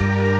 la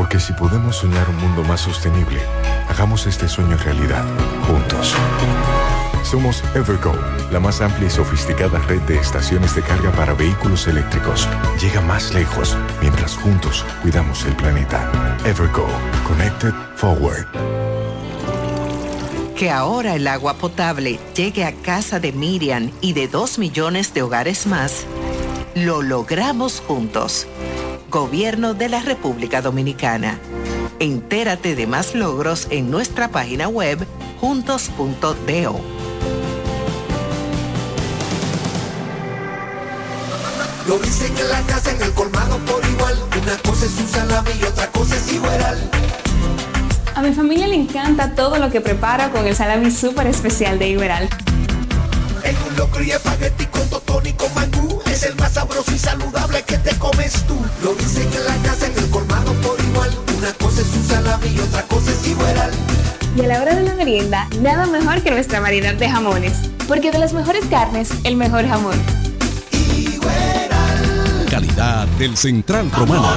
Porque si podemos soñar un mundo más sostenible, Hagamos este sueño realidad, juntos. Somos Evergo, la más amplia y sofisticada red de estaciones de carga para vehículos eléctricos. Llega más lejos mientras juntos cuidamos el planeta. Evergo, Connected Forward. Que ahora el agua potable llegue a casa de Miriam y de dos millones de hogares más, lo logramos juntos. Gobierno de la República Dominicana. Entérate de más logros en nuestra página web juntos.do. Lo dicen en la casa, en el colmado por igual. Una cosa es un salami y otra cosa es igual. A mi familia le encanta todo lo que preparo con el salami súper especial de Iberal. En un locro y espagueti con totón y con mangú. Es el más sabroso y saludable que te comes tú. Lo dicen en la casa, en el colmado por igual. Una cosa es un salami y otra cosa es igual. Y a la hora de la merienda, nada mejor que nuestra variedad de jamones. Porque de las mejores carnes, el mejor jamón. calidad del Central Romana.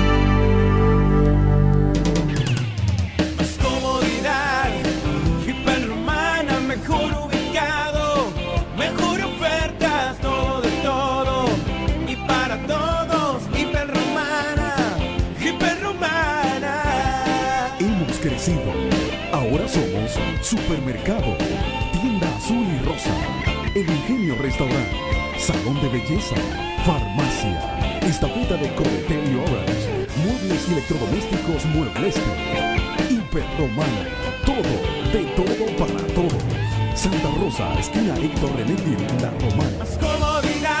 Tienda Azul y Rosa, El Ingenio Restaurant, Salón de Belleza, Farmacia, Estafeta de Cometel y Orange, Muebles y Electrodomésticos Muebles Hiperromana, todo, de todo para todos. Santa Rosa, esquina Héctor René La Romana.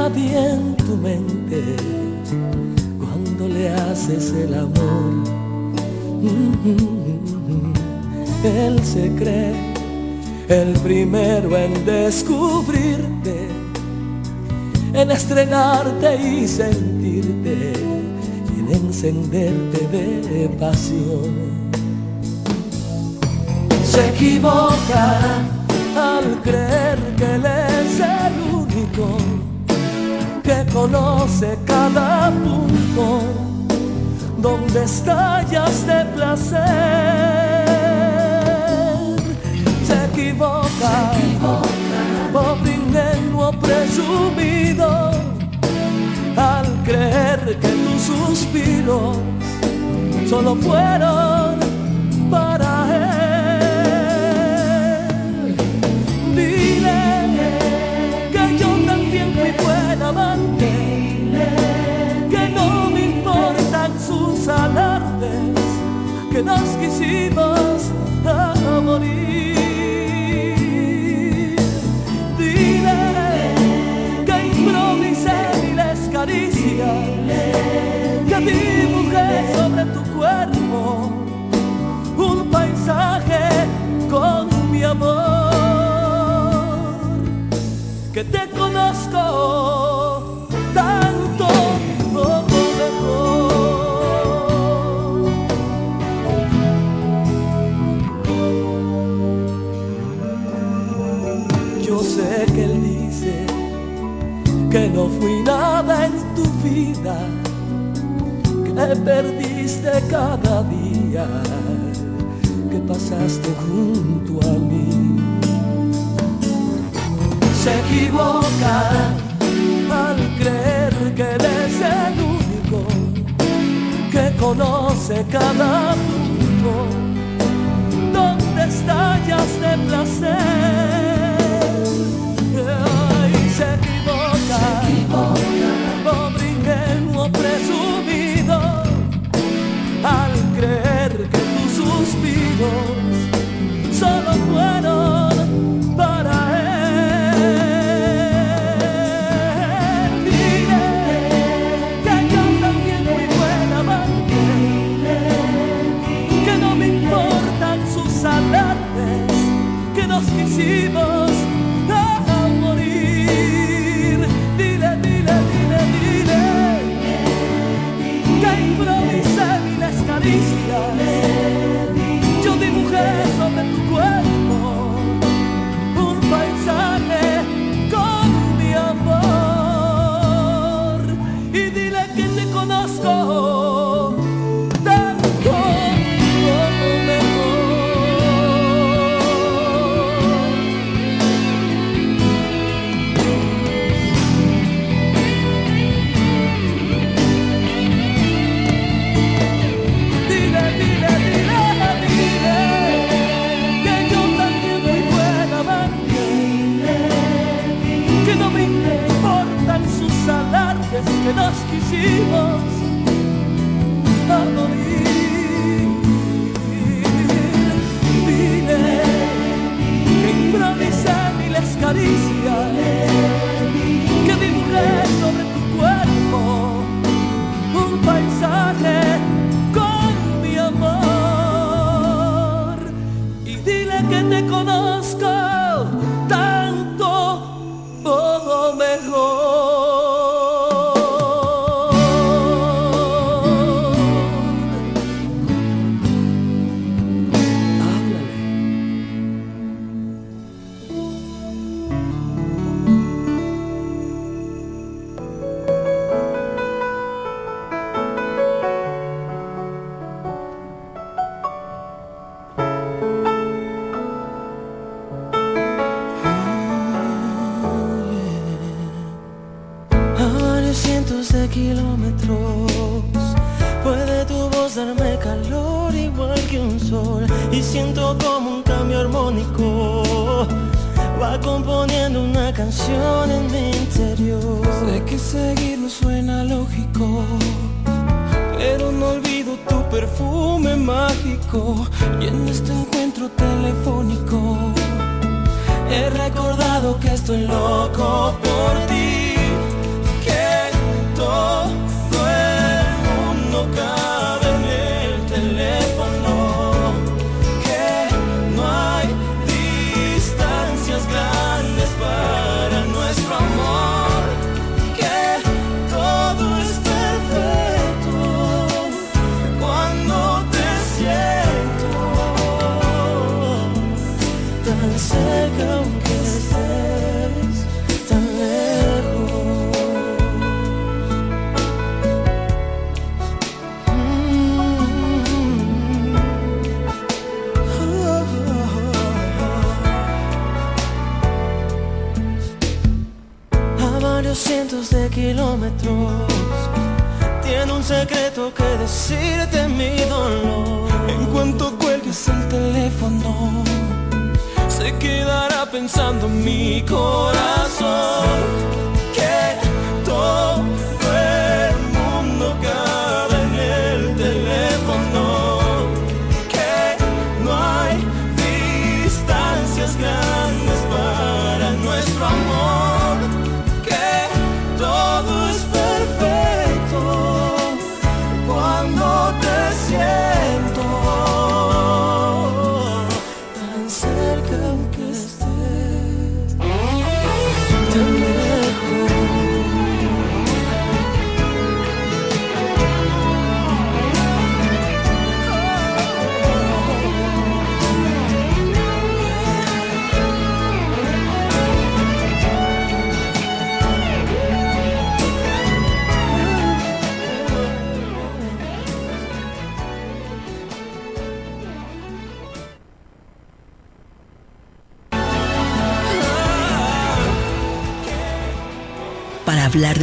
Hay nadie en tu mente cuando le haces el amor. Él se cree el primero en descubrirte, en estrenarte y sentirte, y en encenderte de pasión se equivoca al creer que él es el único que conoce cada punto donde estallas de placer. Se equivoca, pobre ingenuo presumido al creer que tus suspiros solo fueron amante, que no me importan sus alardes, que nos quisimos a morir. Dile que improvisé miles caricias, que dibujé sobre tu cuerpo un paisaje con mi amor que te conozco fui nada en tu vida, que perdiste cada día, que pasaste junto a mí. Se equivocan al creer que eres el único que conoce cada punto donde estallas de placer. Ay, se pobre ingenuo presumido, al creer que tu suspiro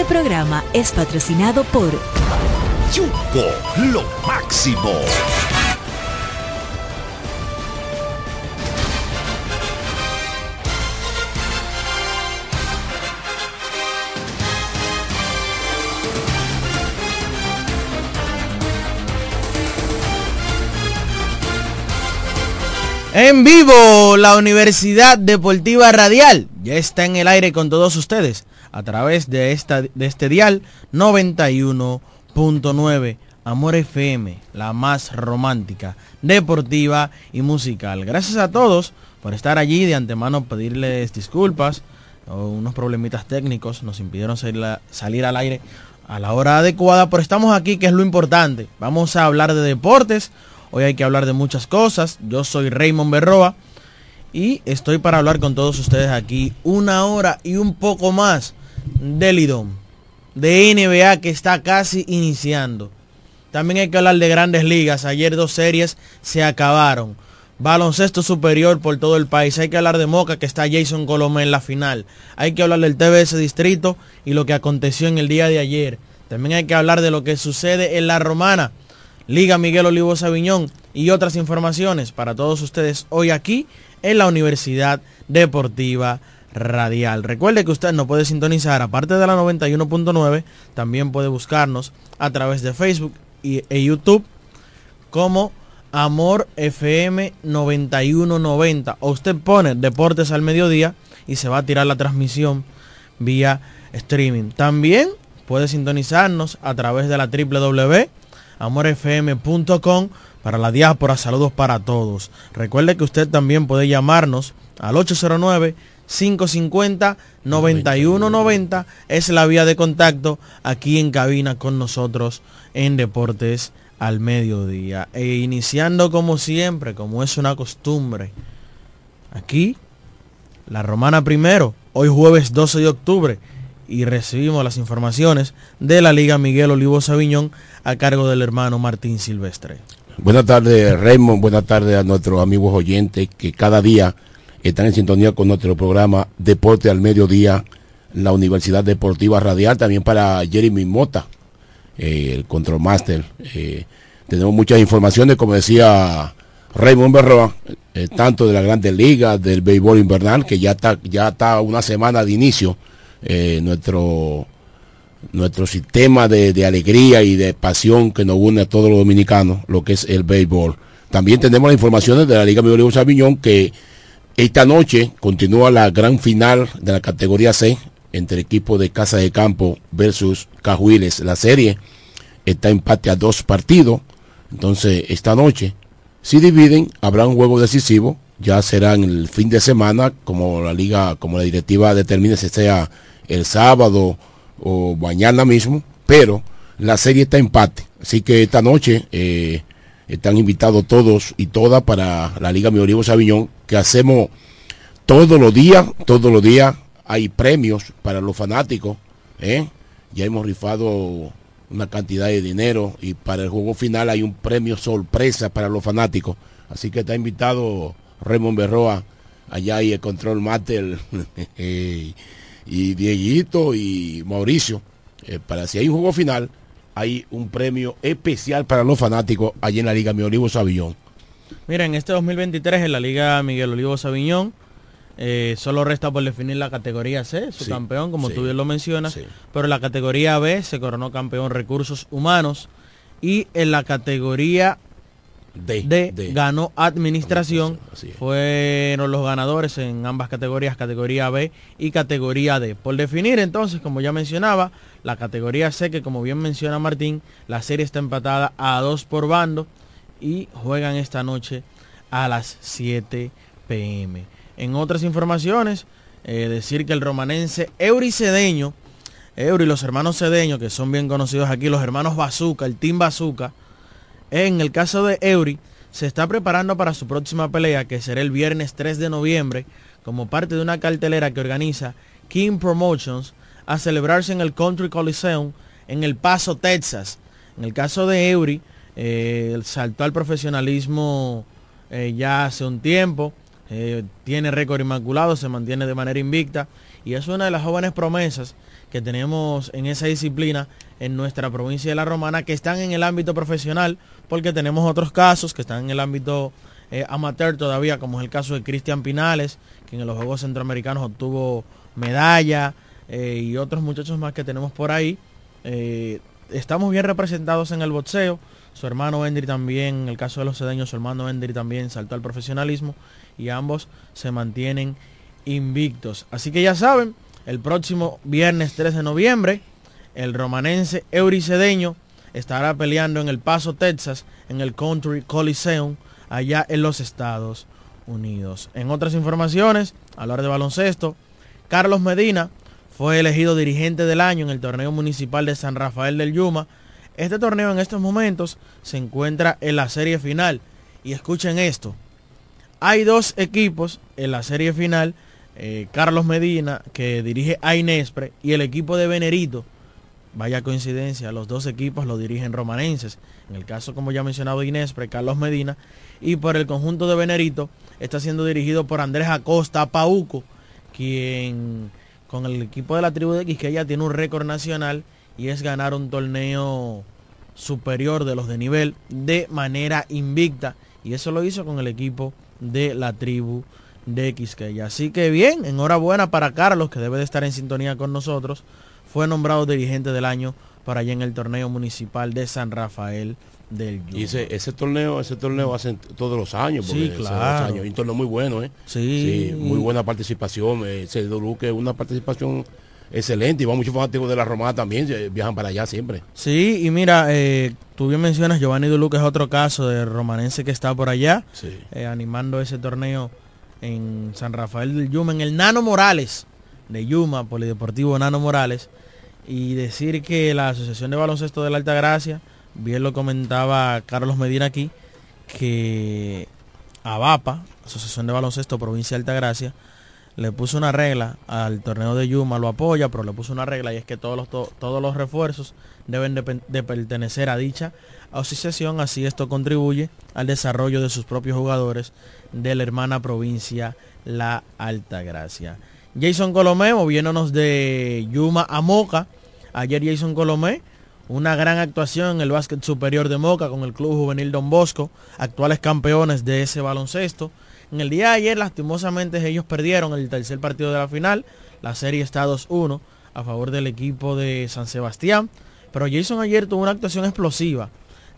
Este programa es patrocinado por Yuko, lo máximo. En vivo, la Universidad Deportiva Radial ya está en el aire con todos ustedes a través de, esta, de este dial 91.9 Amor FM, la más romántica, deportiva y musical. Gracias a todos por estar allí. De antemano pedirles disculpas. Unos problemitas técnicos nos impidieron salir, al aire a la hora adecuada, pero estamos aquí, que es lo importante. Vamos a hablar de deportes. Hoy hay que hablar de muchas cosas. Yo soy Raymond Berroa y estoy para hablar con todos ustedes aquí una hora y un poco más del IDOM, de NBA que está casi iniciando. También hay que hablar de grandes ligas. Ayer dos series se acabaron. Baloncesto superior por todo el país. Hay que hablar de Moca que está Jason Colomé en la final. Hay que hablar del TBS Distrito y lo que aconteció en el día de ayer. También hay que hablar de lo que sucede en la Romana. Liga Miguel Olivo Sabiñón y otras informaciones para todos ustedes hoy aquí en la Universidad Deportiva Radial. Recuerde que usted no puede sintonizar, aparte de la 91.9, también puede buscarnos a través de Facebook y, e YouTube como Amor FM 9190. O usted pone Deportes al Mediodía y se va a tirar la transmisión vía streaming. También puede sintonizarnos a través de la www.amorfm.com para la diáspora. Saludos para todos. Recuerde que usted también puede llamarnos al 809 550-9190 es la vía de contacto aquí en cabina con nosotros en Deportes al Mediodía. E iniciando como siempre, como es una costumbre, aquí, la Romana primero, hoy jueves 12 de octubre, y recibimos las informaciones de la Liga Miguel Olivo Sabiñón a cargo del hermano Martín Silvestre. Buenas tardes Raymond, buenas tardes a nuestros amigos oyentes que cada día están en sintonía con nuestro programa Deporte al Mediodía, la Universidad Deportiva Radial, también para Jeremy Mota, eh, el Control Master. Eh, tenemos muchas informaciones, como decía Raymond Berroa, eh, tanto de la Grandes Ligas, del béisbol invernal, que ya está, ya está una semana de inicio, nuestro nuestro sistema de, de, alegría y de pasión que nos une a todos los dominicanos, lo que es el béisbol. También tenemos las informaciones de la Liga Miguel Sabiñón que esta noche continúa la gran final de la categoría C entre equipo de Casa de Campo versus Cajuiles. La serie está empate a dos partidos. Entonces, esta noche, si dividen, habrá un juego decisivo. Ya será en el fin de semana, como la liga, como la directiva determine si sea el sábado o mañana mismo. Pero la serie está empate. Así que esta noche eh, están invitados todos y todas para la Liga Miorismo Sabiñón, que hacemos todos los días, todos los días hay premios para los fanáticos. ¿eh? Ya hemos rifado una cantidad de dinero y para el juego final hay un premio sorpresa para los fanáticos. Así que está invitado Raymond Berroa, allá y el Control Master, y Dieguito y Mauricio, eh, para si hay un juego final hay un premio especial para los fanáticos allí en la Liga Miguel Olivo Sabiñón. Mira, en este 2023 en la Liga Miguel Olivo Sabiñón eh, solo resta por definir la categoría C, su campeón, como tú bien lo mencionas, pero en la categoría B se coronó campeón recursos humanos y en la categoría D, ganó administración. Fueron los ganadores en ambas categorías, categoría B y categoría D. Por definir entonces, como ya mencionaba, la categoría C, que como bien menciona Martín, la serie está empatada a dos por bando y juegan esta noche a las 7 pm. En otras informaciones, eh, decir que el romanense Euricedeño Eury, los hermanos Cedeño, que son bien conocidos aquí, los hermanos Bazooka, el Team Bazooka, en el caso de Eury, se está preparando para su próxima pelea, que será el viernes 3 de noviembre, como parte de una cartelera que organiza King Promotions a celebrarse en el Country Coliseum en El Paso, Texas. En el caso de Eury, eh, saltó al profesionalismo eh, ya hace un tiempo, eh, tiene récord inmaculado, se mantiene de manera invicta y es una de las jóvenes promesas que tenemos en esa disciplina en nuestra provincia de La Romana que están en el ámbito profesional porque tenemos otros casos que están en el ámbito amateur todavía como es el caso de Cristian Pinales que en los Juegos Centroamericanos obtuvo medalla eh, y otros muchachos más que tenemos por ahí. Eh, estamos bien representados en el boxeo. Su hermano Endry también, en el caso de los sedeños, su hermano Endry también saltó al profesionalismo y ambos se mantienen invictos. Así que ya saben, el próximo viernes 3 de noviembre, el romanense Euricedeño estará peleando en El Paso, Texas, en el Country Coliseum, allá en los Estados Unidos. En otras informaciones, hora de baloncesto, Carlos Medina fue elegido dirigente del año en el torneo municipal de San Rafael del Yuma. Este torneo en estos momentos se encuentra en la serie final. Y escuchen esto. Hay dos equipos en la serie final. Eh, Carlos Medina, que dirige a Inespre, y el equipo de Venerito. Vaya coincidencia, los dos equipos lo dirigen romanenses. En el caso, como ya mencionado, Inespre, Carlos Medina. Y por el conjunto de Venerito está siendo dirigido por Andrés Acosta Pauco, quien con el equipo de la tribu de Quisqueya tiene un récord nacional y es ganar un torneo superior de los de nivel de manera invicta. Y eso lo hizo con el equipo de la tribu de Quisqueya. Así que bien, enhorabuena para Carlos, que debe de estar en sintonía con nosotros. Fue nombrado dirigente del año para allá en el torneo municipal de San Rafael del Y ese, ese torneo, ese torneo hacen todos los años, porque Sí, claro. años, un torneo muy bueno, ¿eh? Sí. muy buena participación, eh, se que una participación excelente y va muchos fanáticos de la Romana también, eh, viajan para allá siempre. Sí, y mira, eh, tú bien mencionas, Giovanni Duluca es otro caso de romanense que está por allá, Sí. eh, animando ese torneo en San Rafael del Yuma, en el Nano Morales de Yuma, Polideportivo Nano Morales, y decir que la Asociación de Baloncesto de la Alta Gracia, bien lo comentaba Carlos Medina aquí, que ABAPA, Asociación de Baloncesto Provincia de Alta Gracia, le puso una regla al torneo de Yuma, lo apoya, pero le puso una regla y es que todos los, to- todos los refuerzos deben de, pertenecer a dicha asociación, así esto contribuye al desarrollo de sus propios jugadores de la hermana provincia La Alta Gracia. Jason Colomé, moviéndonos de Yuma a Moca, ayer Jason Colomé, una gran actuación en el básquet superior de Moca con el Club Juvenil Don Bosco, actuales campeones de ese baloncesto. En el día de ayer, lastimosamente, ellos perdieron el tercer partido de la final. La serie está 2-1 a favor del equipo de San Sebastián. Pero Jason ayer tuvo una actuación explosiva.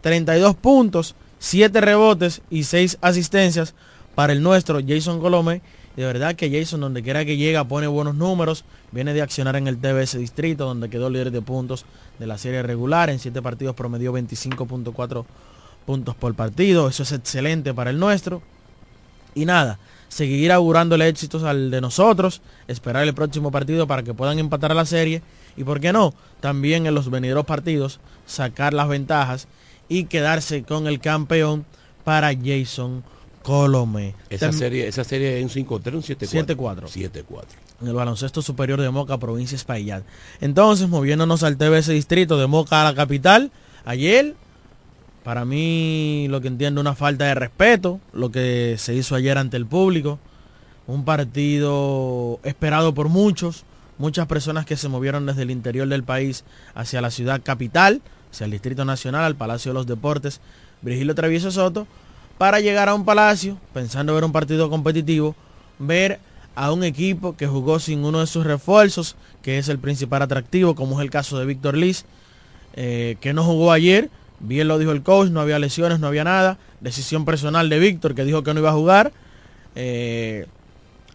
32 puntos, 7 rebotes y 6 asistencias para el nuestro Jason Colomé. De verdad que Jason, donde quiera que llega, pone buenos números. Viene de accionar en el TBS Distrito, donde quedó líder de puntos de la serie regular. En 7 partidos promedió 25.4 puntos por partido. Eso es excelente para el nuestro. Y nada, seguir augurándole éxitos al de nosotros, esperar el próximo partido para que puedan empatar la serie y, ¿por qué no? También en los venideros partidos sacar las ventajas y quedarse con el campeón para Jason Colomé. Esa serie, esa serie es un 5-3, un 7-4. 7-4. 7-4. en el baloncesto superior de Moca, provincia Espaillat. Entonces, moviéndonos al TBS Distrito de Moca a la capital, ayer, para mí, lo que entiendo, una falta de respeto, lo que se hizo ayer ante el público, un partido esperado por muchos, muchas personas que se movieron desde el interior del país hacia la ciudad capital, hacia el Distrito Nacional, al Palacio de los Deportes, Virgilio Travieso Soto, para llegar a un palacio, pensando ver un partido competitivo, ver a un equipo que jugó sin uno de sus refuerzos, que es el principal atractivo, como es el caso de Víctor Liz, eh, que no jugó ayer, bien lo dijo el coach, no había lesiones, no había nada, decisión personal de Víctor, que dijo que no iba a jugar. Eh,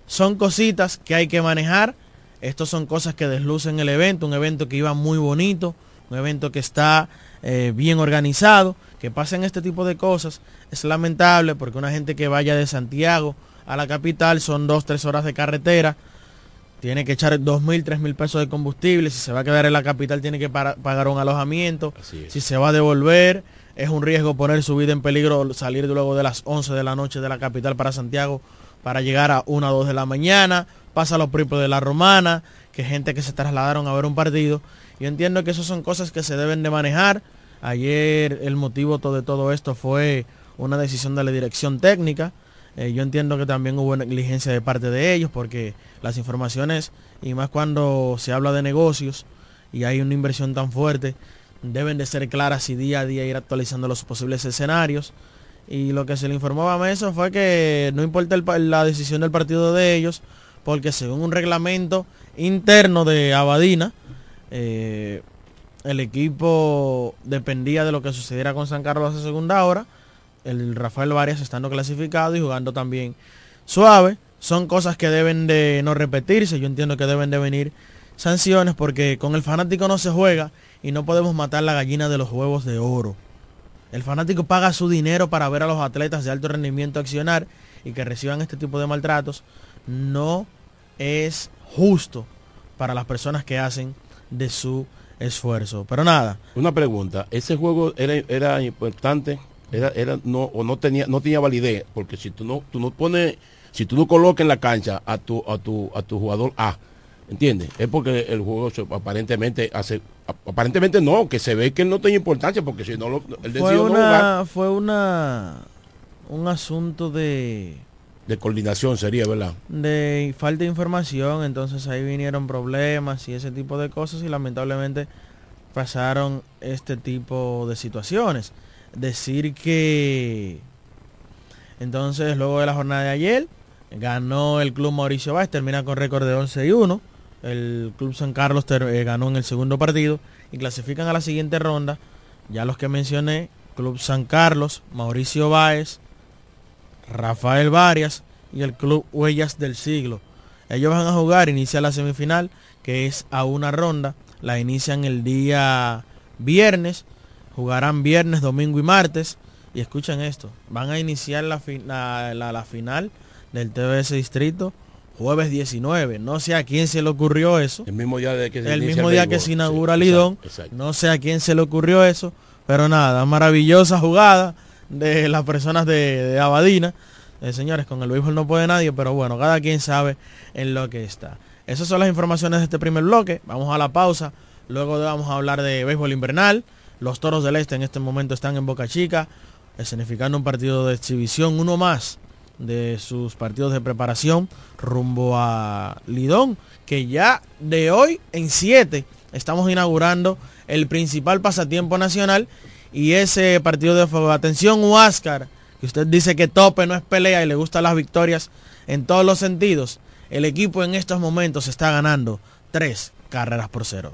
son cositas que hay que manejar, estos son cosas que deslucen el evento, un evento que iba muy bonito, un evento que está eh, bien organizado, que pasen este tipo de cosas. Es lamentable porque una gente que vaya de Santiago a la capital son dos, tres horas de carretera. tiene que echar dos mil, tres mil pesos de combustible, si se va a quedar en la capital tiene que para- pagar un alojamiento, si se va a devolver, es un riesgo poner su vida en peligro salir luego de las 11 de la noche de la capital para Santiago para llegar a 1 o 2 de la mañana, pasa los pripos de la Romana, que gente que se trasladaron a ver un partido. Yo entiendo que esas son cosas que se deben de manejar. Ayer el motivo de todo esto fue una decisión de la dirección técnica. Eh, yo entiendo que también hubo negligencia de parte de ellos porque las informaciones, y más cuando se habla de negocios y hay una inversión tan fuerte, deben de ser claras y día a día ir actualizando los posibles escenarios. Y lo que se le informó a Mesa fue que no importa la decisión del partido de ellos, porque según un reglamento interno de Abadina, eh, el equipo dependía de lo que sucediera con San Carlos a segunda hora. El Rafael Varias estando clasificado y jugando también suave. Son cosas que deben de no repetirse. Yo entiendo que deben de venir sanciones porque con el fanático no se juega y no podemos matar la gallina de los huevos de oro. El fanático paga su dinero para ver a los atletas de alto rendimiento accionar y que reciban este tipo de maltratos. No es justo para las personas que hacen de su esfuerzo. Pero nada. Una pregunta, ese juego era, era importante, era, era no, o no tenía, no tenía validez, porque si tú no, tú no pones, si tú no colocas en la cancha a tu, a tu, a tu jugador A, ¿entiendes? Es porque el juego se- aparentemente hace, aparentemente no, que se ve que no tenía importancia, porque si no lo, él Fue no jugar, una, fue una un asunto de, de coordinación sería, ¿verdad? de falta de información, entonces ahí vinieron problemas y ese tipo de cosas y lamentablemente pasaron este tipo de situaciones. Decir que entonces luego de la jornada de ayer ganó el club Mauricio Báez, termina con récord de 11 y 1. El club San Carlos eh, ganó en el segundo partido y clasifican a la siguiente ronda. Ya los que mencioné, Club San Carlos, Mauricio Báez, Rafael Varias y el Club Huellas del Siglo. Ellos van a jugar, inicia la semifinal, que es a una ronda. La inician el día viernes. Jugarán viernes, domingo y martes. Y escuchen esto, van a iniciar la, fi- la- la- la final del TBS Distrito jueves 19. No sé a quién se le ocurrió eso. El mismo día de que se El inicia mismo el día béisbol. que se inaugura Sí, Lidón. exacto, exacto. No sé a quién se le ocurrió eso. Pero nada, maravillosa jugada de las personas de, de Abadina. Eh, señores, con el béisbol no puede nadie, pero bueno, cada quien sabe en lo que está. Esas son las informaciones de este primer bloque. Vamos a la pausa. Luego vamos a hablar de béisbol invernal. Los Toros del Este en este momento están en Boca Chica, escenificando un partido de exhibición, uno más de sus partidos de preparación rumbo a Lidón, que ya de hoy en 7 estamos inaugurando el principal pasatiempo nacional y ese partido de fuego. Atención, Huáscar, que usted dice que tope no es pelea y le gustan las victorias en todos los sentidos. El equipo en estos momentos está ganando tres carreras por cero.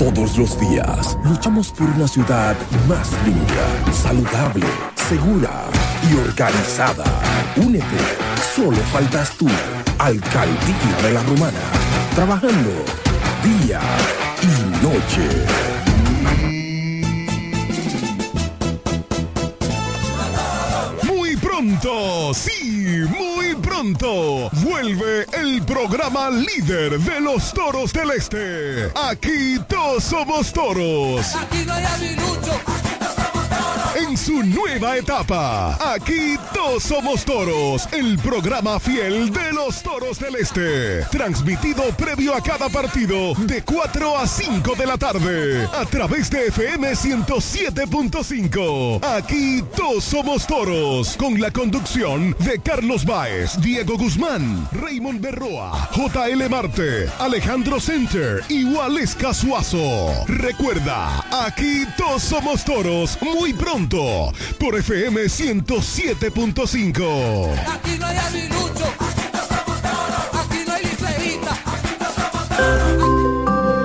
Todos los días luchamos por una ciudad más limpia, saludable, segura y organizada. Únete, solo faltas tú. Alcaldía de la Romana, trabajando día y noche. Muy pronto, sí, muy pronto, vuelve el programa líder de los toros del este. Aquí todos somos toros. Aquí no hay. En su nueva etapa. Aquí todos somos toros, el programa fiel de los toros del este. Transmitido previo a cada partido de 4 a 5 de la tarde a través de FM 107.5. Aquí todos somos toros con la conducción de Carlos Baez, Diego Guzmán, Raymond Berroa, JL Marte, Alejandro Center y Waleska Suazo. Recuerda, aquí todos somos toros muy pronto por FM 107.5. Aquí no hay aguilucho. Aquí no hay liceísta.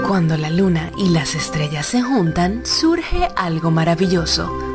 Cuando la luna y las estrellas se juntan, surge algo maravilloso.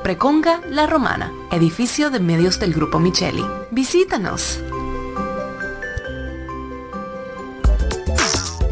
Preconga La Romana, edificio de medios del Grupo Micheli. Visítanos.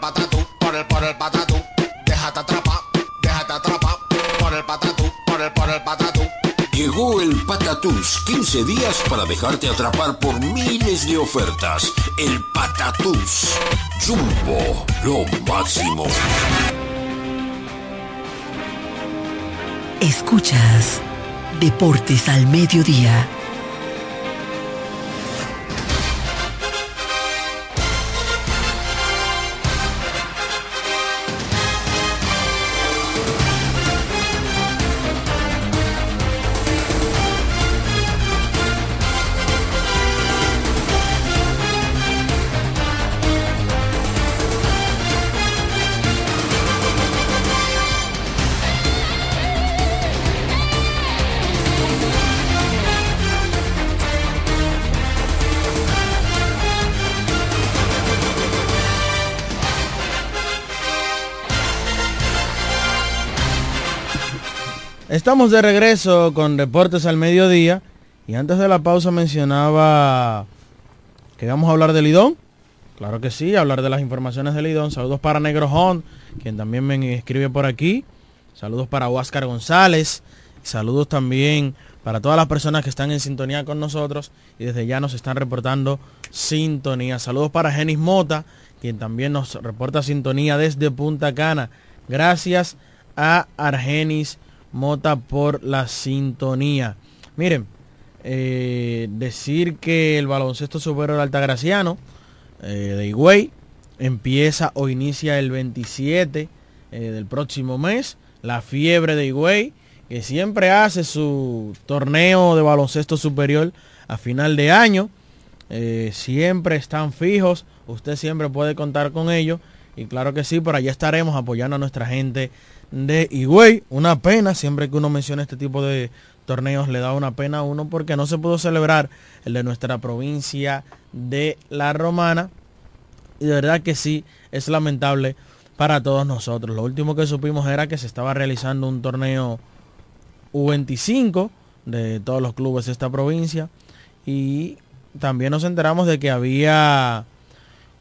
Patatú, por el, por el patatú. Déjate atrapar, déjate atrapar por el patatú, por el, por el patatú. Llegó el Patatús, 15 días para dejarte atrapar por miles de ofertas. El Patatús. Jumbo, lo máximo. Escuchas Deportes al Mediodía. Estamos de regreso con Deportes al Mediodía. Y antes de la pausa mencionaba que vamos a hablar de Lidón. Claro que sí, hablar de las informaciones de Lidón. Saludos para Negro Hon, quien también me escribe por aquí. Saludos para Huáscar González. Saludos también para todas las personas que están en sintonía con nosotros y desde ya nos están reportando sintonía. Saludos para Genis Mota, quien también nos reporta sintonía desde Punta Cana. Gracias a Argenis Mota por la sintonía. Miren, eh, decir que el baloncesto superior altagraciano eh, de Higüey empieza o inicia el 27 eh, del próximo mes. La fiebre de Higüey, que siempre hace su torneo de baloncesto superior a final de año. Eh, siempre están fijos. Usted siempre puede contar con ellos. Y claro que sí, por allá estaremos apoyando a nuestra gente de Higüey. Una pena, siempre que uno menciona este tipo de torneos le da una pena a uno porque no se pudo celebrar el de nuestra provincia de La Romana. Y de verdad que sí, es lamentable para todos nosotros. Lo último que supimos era que se estaba realizando un torneo U25 de todos los clubes de esta provincia. Y también nos enteramos de que había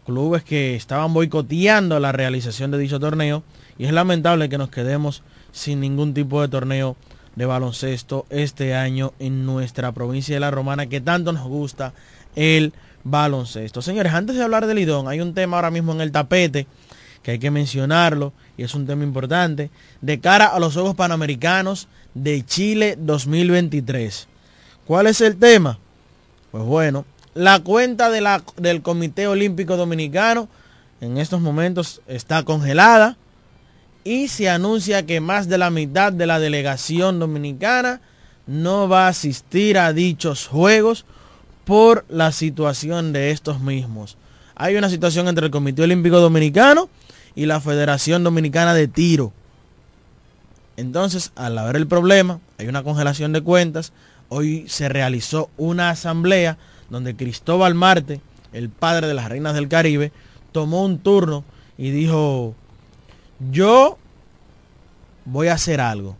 clubes que estaban boicoteando la realización de dicho torneo y es lamentable que nos quedemos sin ningún tipo de torneo de baloncesto este año en nuestra provincia de La Romana que tanto nos gusta el baloncesto. Señores, antes de hablar del Lidón, hay un tema ahora mismo en el tapete que hay que mencionarlo y es un tema importante de cara a los Juegos Panamericanos de Chile 2023. ¿Cuál es el tema? Pues bueno, la cuenta de la, del Comité Olímpico Dominicano en estos momentos está congelada y se anuncia que más de la mitad de la delegación dominicana no va a asistir a dichos juegos por la situación de estos mismos. Hay una situación entre el Comité Olímpico Dominicano y la Federación Dominicana de Tiro. Entonces, al haber el problema, hay una congelación de cuentas. Hoy se realizó una asamblea donde Cristóbal Marte, el padre de las reinas del Caribe, tomó un turno y dijo, yo voy a hacer algo.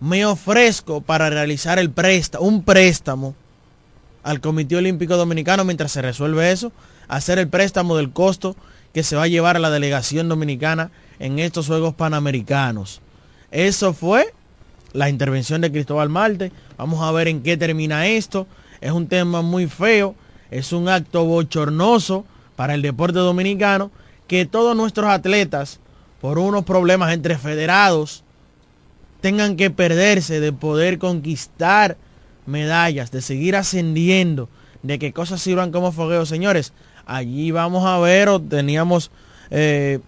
Me ofrezco para realizar el préstamo, un préstamo al Comité Olímpico Dominicano mientras se resuelve eso, hacer el préstamo del costo que se va a llevar a la delegación dominicana en estos Juegos Panamericanos. Eso fue la intervención de Cristóbal Marte. Vamos a ver en qué termina esto. Es un tema muy feo, es un acto bochornoso para el deporte dominicano que todos nuestros atletas, por unos problemas entre federados, tengan que perderse de poder conquistar medallas, de seguir ascendiendo, de que cosas sirvan como fogueo. Señores, allí vamos a ver, o teníamos eh,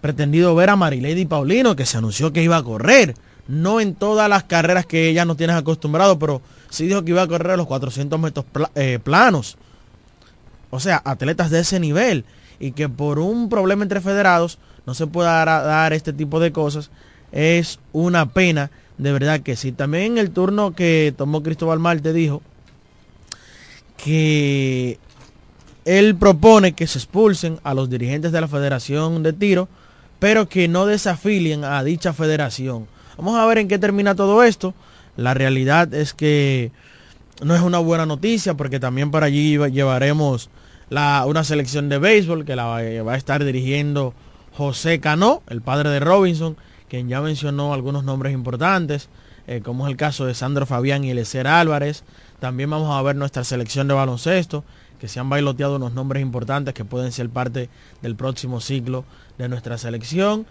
pretendido ver a Marilady Paulino, que se anunció que iba a correr. No en todas las carreras que ella nos tiene acostumbrado, pero sí dijo que iba a correr los 400 metros eh, planos. O sea, atletas de ese nivel. Y que por un problema entre federados no se pueda dar este tipo de cosas. Es una pena, de verdad que sí. También el turno que tomó Cristóbal Marte dijo que él propone que se expulsen a los dirigentes de la Federación de Tiro, pero que no desafilien a dicha federación. Vamos a ver en qué termina todo esto. La realidad es que no es una buena noticia porque también para allí llevaremos la, una selección de béisbol que la va, a estar dirigiendo José Cano, el padre de Robinson, quien ya mencionó algunos nombres importantes, eh, como es el caso de Sandro Fabián y Elecer Álvarez. También vamos a ver nuestra selección de baloncesto, que se han bailoteado unos nombres importantes que pueden ser parte del próximo ciclo de nuestra selección.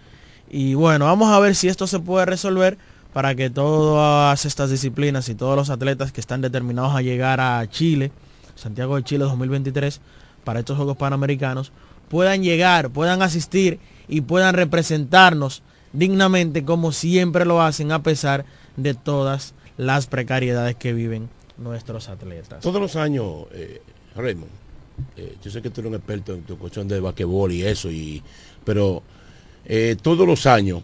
Y bueno, vamos a ver si esto se puede resolver para que todas estas disciplinas y todos los atletas que están determinados a llegar a Chile, Santiago de Chile 2023, para estos Juegos Panamericanos, puedan llegar, puedan asistir y puedan representarnos dignamente como siempre lo hacen a pesar de todas las precariedades que viven nuestros atletas. Todos los años, eh, Raymond, eh, yo sé que tú eres un experto en tu cuestión de basquetbol y eso, y, pero eh, todos los años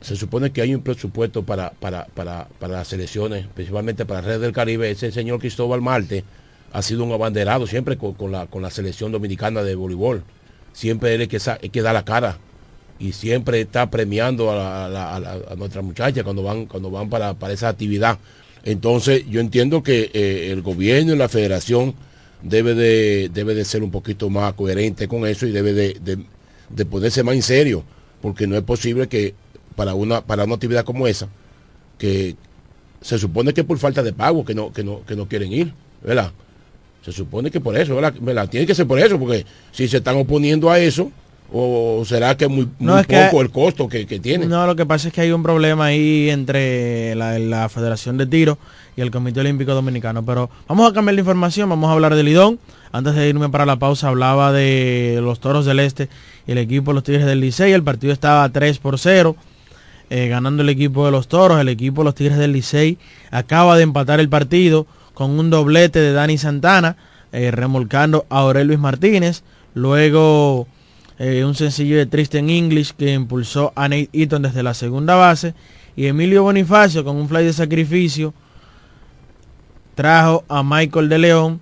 se supone que hay un presupuesto para, para, para, para las selecciones, principalmente para la Red del Caribe. Ese señor Cristóbal Marte ha sido un abanderado siempre con, la, con la selección dominicana de voleibol. Siempre él es que, que da la cara y siempre está premiando a, nuestras muchachas cuando van, cuando van para, esa actividad. Entonces yo entiendo que eh, el gobierno y la federación debe de, debe de ser un poquito más coherente con eso y debe de, de, ponerse más en serio, porque no es posible que para una, para una actividad como esa, que se supone que por falta de pago que no, que no, que no quieren ir, ¿verdad? Se supone que por eso, ¿verdad? Tiene que ser por eso, porque si se están oponiendo a eso, o será que es muy, poco el costo que, tiene. No, lo que pasa es que hay un problema ahí entre la, Federación de Tiro y el Comité Olímpico Dominicano. Pero vamos a cambiar la información, vamos a hablar de Lidón. Antes de irme para la pausa hablaba de los Toros del Este y el equipo de los Tigres del Licey. El partido estaba 3 por 0. Eh, ganando el equipo de los Toros, el equipo de los Tigres del Licey acaba de empatar el partido con un doblete de Dani Santana, eh, remolcando a Aurel Luis Martínez. Luego eh, un sencillo de Tristan English que impulsó a Nate Eaton desde la segunda base. Y Emilio Bonifacio con un fly de sacrificio trajo a Michael de León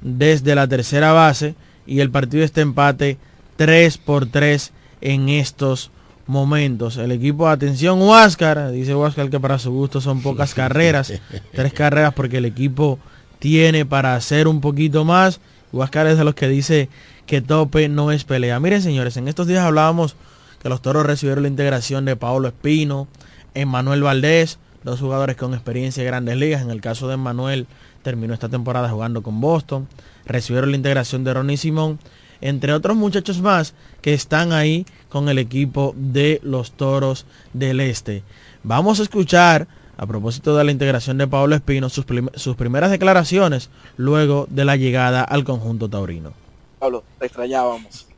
desde la tercera base. Y el partido está empate 3 por 3 en estos momentos. El equipo, atención, Huáscar, dice Huáscar que para su gusto son pocas carreras, tres carreras porque el equipo tiene para hacer un poquito más. Huáscar es de los que dice que tope no es pelea. Miren señores, en estos días hablábamos que los toros recibieron la integración de Paolo Espino, Emmanuel Valdés, dos jugadores con experiencia en grandes ligas. En el caso de Emmanuel, terminó esta temporada jugando con Boston. Recibieron la integración de Ronnie Simón, entre otros muchachos más que están ahí con el equipo de los toros del este. Vamos a escuchar, a propósito de la integración de Pablo Espino, sus, sus primeras declaraciones luego de la llegada al conjunto taurino. Pablo, te extrañábamos.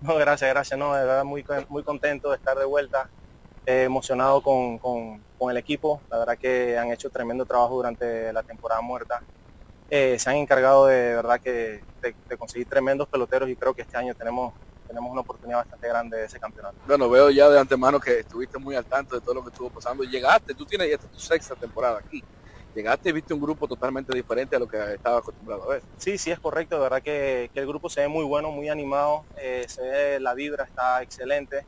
No, gracias, gracias. No, de verdad muy, muy contento de estar de vuelta, eh, emocionado con, con- con el equipo. La verdad que han hecho tremendo trabajo durante la temporada muerta. Eh, se han encargado de, verdad que de, de conseguir tremendos peloteros y creo que este año tenemos tenemos una oportunidad bastante grande de ese campeonato. Bueno, veo ya de antemano que estuviste muy al tanto de todo lo que estuvo pasando. Llegaste, tú tienes ya tu sexta temporada aquí. Llegaste y viste un grupo totalmente diferente a lo que estaba acostumbrado a ver. Sí, sí, es correcto. De verdad que, que el grupo se ve muy bueno, muy animado. eh, se ve la vibra está excelente,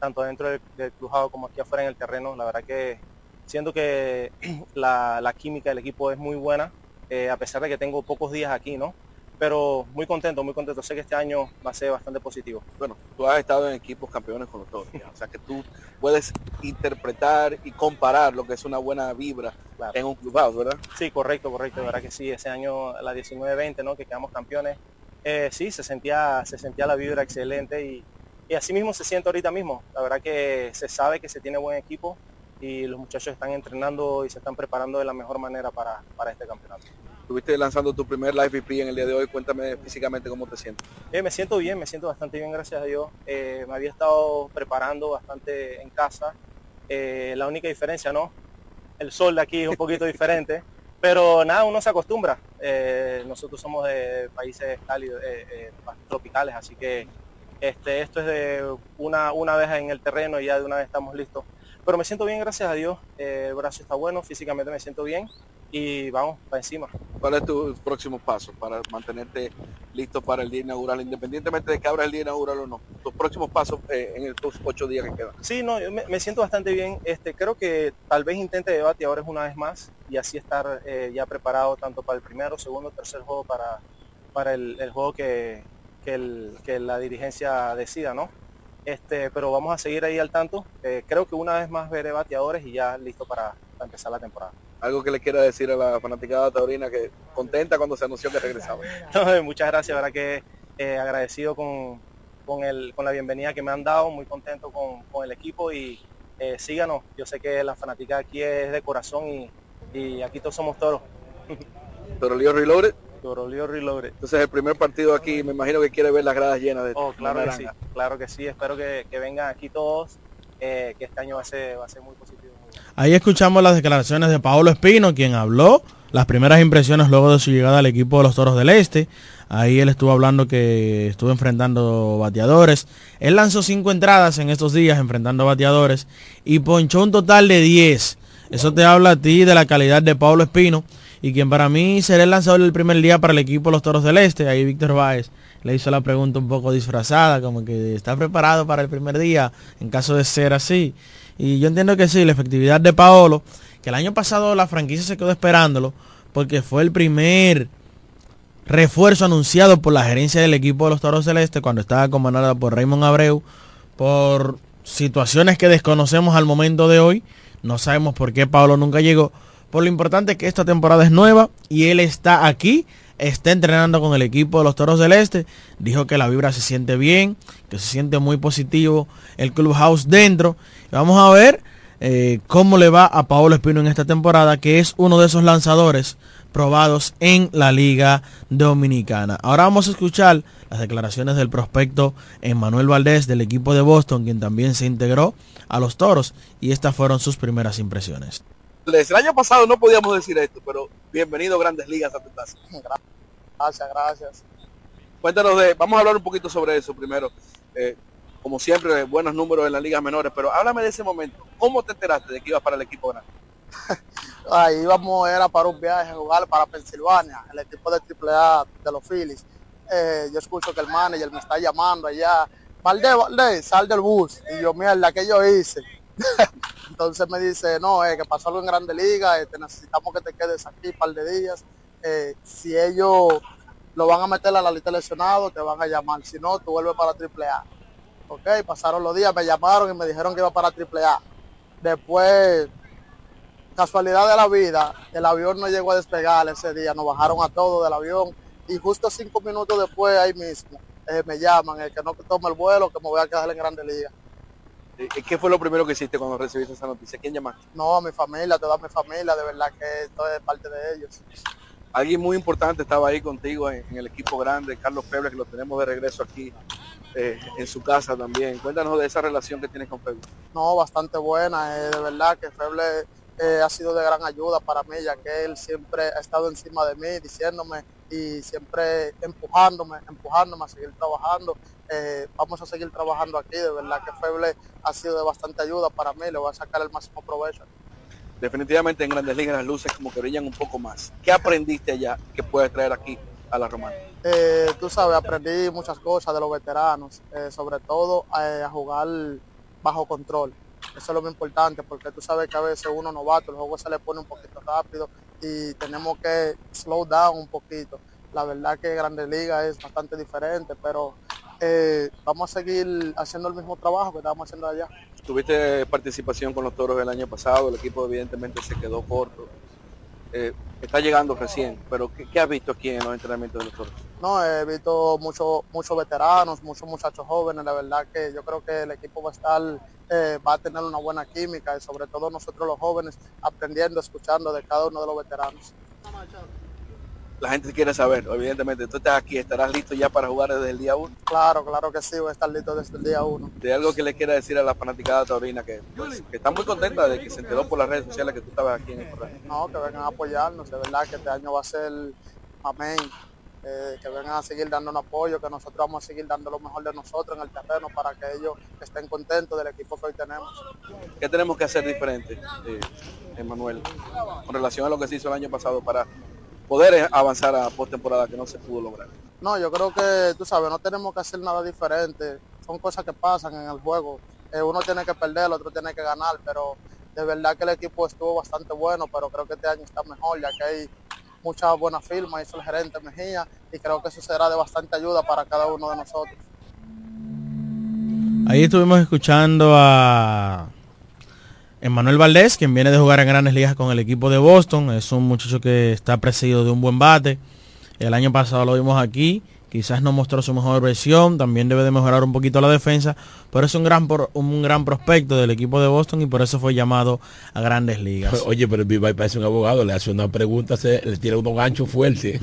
tanto dentro del, del clubhouse como aquí afuera en el terreno. La verdad que siento que la, la química del equipo es muy buena, eh, a pesar de que tengo pocos días aquí, ¿no? Pero muy contento, muy contento. Sé que este año va a ser bastante positivo. Bueno, tú has estado en equipos campeones con los toros. ya. O sea que tú puedes interpretar y comparar lo que es una buena vibra en un clubhouse, ¿verdad? Sí, correcto, correcto. De verdad que sí, ese año, la 19-20, ¿no? Que quedamos campeones. eh, sí, se sentía, se sentía la vibra excelente y, y así mismo se siente ahorita mismo. La verdad que se sabe que se tiene buen equipo y los muchachos están entrenando y se están preparando de la mejor manera para, para este campeonato. Estuviste lanzando tu primer live VP en el día de hoy. Cuéntame físicamente cómo te sientes. Eh, me siento bien, me siento bastante bien, gracias a Dios. Eh, me había estado preparando bastante en casa. Eh, la única diferencia, ¿no? El sol de aquí es un poquito diferente, pero nada, uno se acostumbra. Eh, nosotros somos de países cálidos, tropicales, así que este, esto es de una, una vez en el terreno y ya de una vez estamos listos. Pero me siento bien, gracias a Dios. Eh, el brazo está bueno, físicamente me siento bien y vamos para encima. ¿Cuál es tu próximo paso para mantenerte listo para el día inaugural, independientemente de que abra el día inaugural o no? Tus próximos pasos eh, en estos ocho días que quedan. Sí, no, yo me, me siento bastante bien. Este, creo que tal vez intente de bateadores una vez más y así estar eh, ya preparado tanto para el primero, segundo, tercer juego para, para el, el juego que, que, el- que la dirigencia decida, ¿no? Este, pero vamos a seguir ahí al tanto. Eh, creo que una vez más veré bateadores y ya listo para, para empezar la temporada. Algo que le quiera decir a la fanaticada taurina que contenta cuando se anunció que regresaba. No, muchas gracias, verdad que eh, agradecido con, con, el, con la bienvenida que me han dado, muy contento con, con el equipo y eh, síganos. Yo sé que la fanática aquí es de corazón y, y aquí todos somos toros. Pero Lío Reloaded. Entonces el primer partido aquí, me imagino que quiere ver las gradas llenas de Oh, claro que sí, naranja. claro que sí. Espero que, que vengan aquí todos, eh, que este año va a ser, va a ser muy positivo. Ahí escuchamos las declaraciones de Paolo Espino, quien habló las primeras impresiones luego de su llegada al equipo de los Toros del Este. Ahí él estuvo hablando que estuvo enfrentando bateadores. Él lanzó cinco entradas en estos días enfrentando bateadores y ponchó un total de 10. Eso te habla a ti de la calidad de Pablo Espino y quien para mí será el lanzador del primer día para el equipo de los Toros del Este. Ahí Víctor Báez le hizo la pregunta un poco disfrazada, como que está preparado para el primer día en caso de ser así. Y yo entiendo que sí, la efectividad de Paolo, que el año pasado la franquicia se quedó esperándolo porque fue el primer refuerzo anunciado por la gerencia del equipo de los Toros Celeste cuando estaba comandada por Raymond Abreu por situaciones que desconocemos al momento de hoy. No sabemos por qué Pablo nunca llegó. Por lo importante que esta temporada es nueva y él está aquí, está entrenando con el equipo de los Toros del Este. Dijo que la vibra se siente bien, que se siente muy positivo el clubhouse dentro. Vamos a ver eh, cómo le va a Paolo Espino en esta temporada, que es uno de esos lanzadores probados en la Liga Dominicana. Ahora vamos a escuchar las declaraciones del prospecto Emmanuel Valdés del equipo de Boston, quien también se integró a los Toros, y estas fueron sus primeras impresiones. El año pasado no podíamos decir esto, pero bienvenido Grandes Ligas a tu casa. Gracias, gracias. Cuéntanos de, vamos a hablar un poquito sobre eso primero. Eh, como siempre, buenos números en las ligas menores, pero háblame de ese momento. ¿Cómo te enteraste de que ibas para el equipo grande? Ahí íbamos, era para un viaje a jugar para Pensilvania, el equipo de AAA de los Phillies. Eh, yo escucho que el manager me está llamando allá. Valdés, Valdés, sal del bus. Y yo, mierda, ¿qué yo hice? Entonces me dice, no, eh, que pasó algo en Grande Liga, te necesitamos que te quedes aquí un par de días. Eh, si ellos lo van a meter a la lista de lesionados, te van a llamar. Si no, tú vuelves para AAA. Ok, pasaron los días, me llamaron y me dijeron que iba para AAA. Después, casualidad de la vida, el avión no llegó a despegar ese día, nos bajaron a todos del avión y justo cinco minutos después ahí mismo eh, me llaman, el que no tome el vuelo, que me voy a quedar en Grande Liga. ¿Qué fue lo primero que hiciste cuando recibiste esa noticia? ¿Quién llamaste? No, a mi familia, toda mi familia, de verdad que esto es parte de ellos. Alguien muy importante estaba ahí contigo en, en el equipo grande, Carlos Peble, que lo tenemos de regreso aquí. eh, en su casa también. Cuéntanos de esa relación que tienes con Feble. No, bastante buena, eh, de verdad que Feble eh, ha sido de gran ayuda para mí, ya que él siempre ha estado encima de mí, diciéndome y siempre empujándome, empujándome a seguir trabajando. Eh, vamos a seguir trabajando aquí, de verdad que Feble ha sido de bastante ayuda para mí, le voy a sacar el máximo provecho. Definitivamente en Grandes Ligas las luces como que brillan un poco más. ¿Qué aprendiste allá que puedes traer aquí a la Romana? Eh, tú sabes, aprendí muchas cosas de los veteranos, eh, sobre todo a jugar bajo control. Eso es lo más importante, porque tú sabes que a veces uno novato, el juego se le pone un poquito rápido y tenemos que slow down un poquito. La verdad que Grandes Ligas es bastante diferente, pero eh, vamos a seguir haciendo el mismo trabajo que estábamos haciendo allá. Tuviste participación con los toros el año pasado, el equipo evidentemente se quedó corto. Eh, está llegando recién, pero ¿qué, qué has visto aquí en los entrenamientos de los toros? No, he visto muchos muchos veteranos, muchos muchachos jóvenes, la verdad que yo creo que el equipo va a estar, eh, va a tener una buena química y sobre todo nosotros los jóvenes aprendiendo, escuchando de cada uno de los veteranos. La gente quiere saber, evidentemente, tú estás aquí, estarás listo ya para jugar desde el día 1. Claro, claro que sí, voy a estar listo desde el día 1. De algo que le quiera decir a la fanaticada taurina que, pues, que está muy contenta de que se enteró por las redes sociales que tú estabas aquí en el programa. No, que vengan a apoyarnos, de verdad que este año va a ser amén. Eh, que vengan a seguir dándonos apoyo, que nosotros vamos a seguir dando lo mejor de nosotros en el terreno para que ellos estén contentos del equipo que hoy tenemos. ¿Qué tenemos que hacer diferente, eh, Emanuel, con relación a lo que se hizo el año pasado para poder avanzar a postemporada que no se pudo lograr? No, yo creo que, tú sabes, no tenemos que hacer nada diferente. Son cosas que pasan en el juego. Eh, uno tiene que perder, el otro tiene que ganar, pero de verdad que el equipo estuvo bastante bueno, pero creo que este año está mejor, ya que hay muchas buenas firmas, hizo el gerente Mejía, y creo que eso será de bastante ayuda para cada uno de nosotros. Ahí estuvimos escuchando a Emmanuel Valdés, quien viene de jugar en grandes ligas con el equipo de Boston. Es un muchacho que está presidido de un buen bate. El año pasado lo vimos aquí. Quizás no mostró su mejor versión. También debe de mejorar un poquito la defensa. Pero es un gran, un gran prospecto del equipo de Boston y por eso fue llamado a grandes ligas. Oye, pero el Vivay parece un abogado, le hace una pregunta, se, le tira unos ganchos fuertes.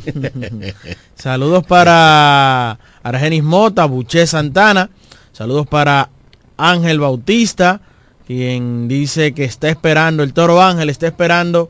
Saludos para Argenis Mota, Buché Santana. Saludos para Ángel Bautista, quien dice que está esperando, el Toro Ángel está esperando